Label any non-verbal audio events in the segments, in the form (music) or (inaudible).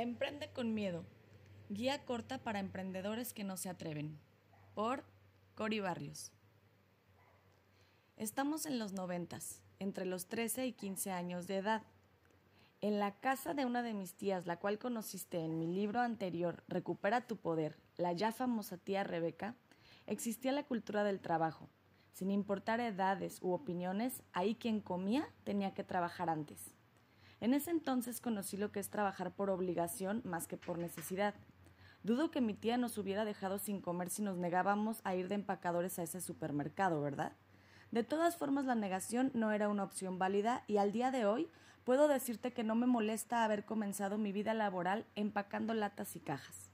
Emprende con miedo. Guía corta para emprendedores que no se atreven. Por Cori Barrios. Estamos en los noventas, entre los 13 y 15 años de edad. En la casa de una de mis tías, la cual conociste en mi libro anterior, Recupera tu poder, la ya famosa tía Rebeca, existía la cultura del trabajo. Sin importar edades u opiniones, ahí quien comía tenía que trabajar antes. En ese entonces conocí lo que es trabajar por obligación más que por necesidad. Dudo que mi tía nos hubiera dejado sin comer si nos negábamos a ir de empacadores a ese supermercado, ¿verdad? De todas formas, la negación no era una opción válida y al día de hoy puedo decirte que no me molesta haber comenzado mi vida laboral empacando latas y cajas.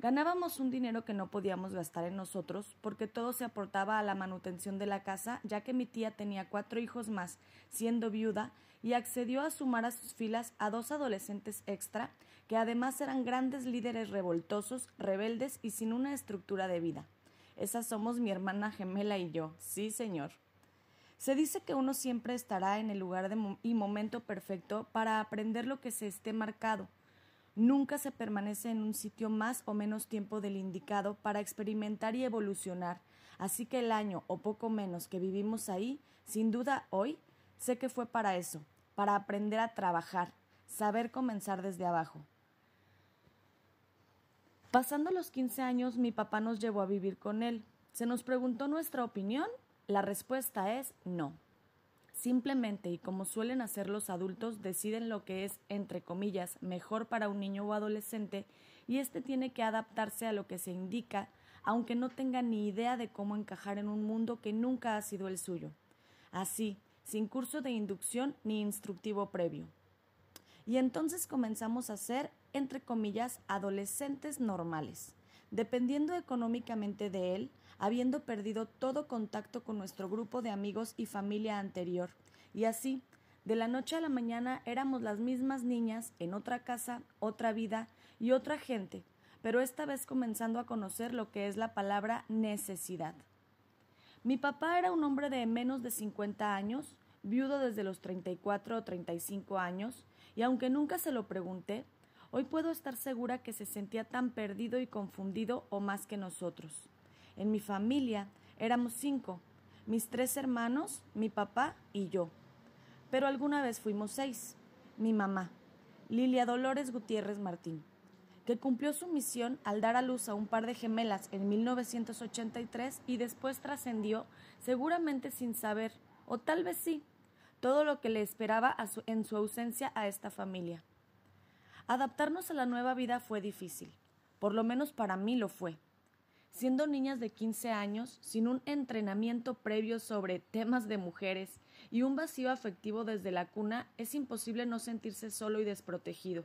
Ganábamos un dinero que no podíamos gastar en nosotros porque todo se aportaba a la manutención de la casa, ya que mi tía tenía cuatro hijos más, siendo viuda, y accedió a sumar a sus filas a dos adolescentes extra, que además eran grandes líderes revoltosos, rebeldes y sin una estructura de vida. Esas somos mi hermana gemela y yo, sí señor. Se dice que uno siempre estará en el lugar y momento perfecto para aprender lo que se esté marcado, Nunca se permanece en un sitio más o menos tiempo del indicado para experimentar y evolucionar, así que el año o poco menos que vivimos ahí, sin duda hoy, sé que fue para eso, para aprender a trabajar, saber comenzar desde abajo. Pasando los 15 años, mi papá nos llevó a vivir con él. ¿Se nos preguntó nuestra opinión? La respuesta es no. Simplemente y como suelen hacer los adultos, deciden lo que es, entre comillas, mejor para un niño o adolescente y éste tiene que adaptarse a lo que se indica, aunque no tenga ni idea de cómo encajar en un mundo que nunca ha sido el suyo. Así, sin curso de inducción ni instructivo previo. Y entonces comenzamos a ser, entre comillas, adolescentes normales dependiendo económicamente de él, habiendo perdido todo contacto con nuestro grupo de amigos y familia anterior. Y así, de la noche a la mañana éramos las mismas niñas en otra casa, otra vida y otra gente, pero esta vez comenzando a conocer lo que es la palabra necesidad. Mi papá era un hombre de menos de 50 años, viudo desde los 34 o 35 años, y aunque nunca se lo pregunté, Hoy puedo estar segura que se sentía tan perdido y confundido o más que nosotros. En mi familia éramos cinco, mis tres hermanos, mi papá y yo. Pero alguna vez fuimos seis. Mi mamá, Lilia Dolores Gutiérrez Martín, que cumplió su misión al dar a luz a un par de gemelas en 1983 y después trascendió, seguramente sin saber, o tal vez sí, todo lo que le esperaba en su ausencia a esta familia. Adaptarnos a la nueva vida fue difícil, por lo menos para mí lo fue. Siendo niñas de 15 años, sin un entrenamiento previo sobre temas de mujeres y un vacío afectivo desde la cuna, es imposible no sentirse solo y desprotegido.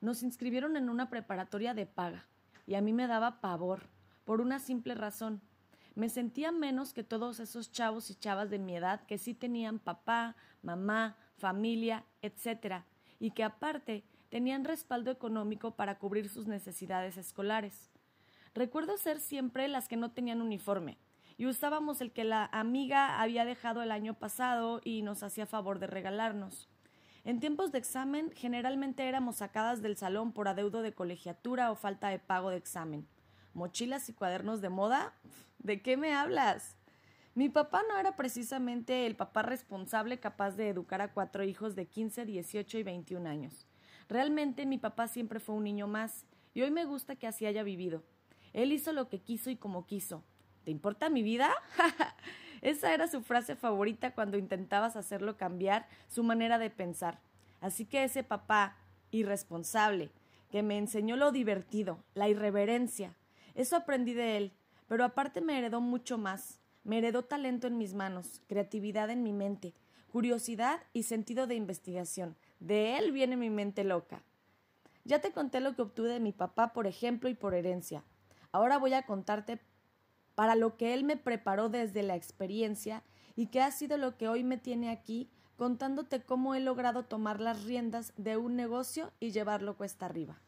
Nos inscribieron en una preparatoria de paga, y a mí me daba pavor, por una simple razón. Me sentía menos que todos esos chavos y chavas de mi edad que sí tenían papá, mamá, familia, etc., y que aparte tenían respaldo económico para cubrir sus necesidades escolares. Recuerdo ser siempre las que no tenían uniforme, y usábamos el que la amiga había dejado el año pasado y nos hacía favor de regalarnos. En tiempos de examen generalmente éramos sacadas del salón por adeudo de colegiatura o falta de pago de examen. ¿Mochilas y cuadernos de moda? ¿De qué me hablas? Mi papá no era precisamente el papá responsable capaz de educar a cuatro hijos de 15, 18 y 21 años. Realmente mi papá siempre fue un niño más, y hoy me gusta que así haya vivido. Él hizo lo que quiso y como quiso. ¿Te importa mi vida? (laughs) Esa era su frase favorita cuando intentabas hacerlo cambiar su manera de pensar. Así que ese papá irresponsable, que me enseñó lo divertido, la irreverencia, eso aprendí de él, pero aparte me heredó mucho más. Me heredó talento en mis manos, creatividad en mi mente, curiosidad y sentido de investigación. De él viene mi mente loca. Ya te conté lo que obtuve de mi papá, por ejemplo, y por herencia. Ahora voy a contarte para lo que él me preparó desde la experiencia y que ha sido lo que hoy me tiene aquí contándote cómo he logrado tomar las riendas de un negocio y llevarlo cuesta arriba.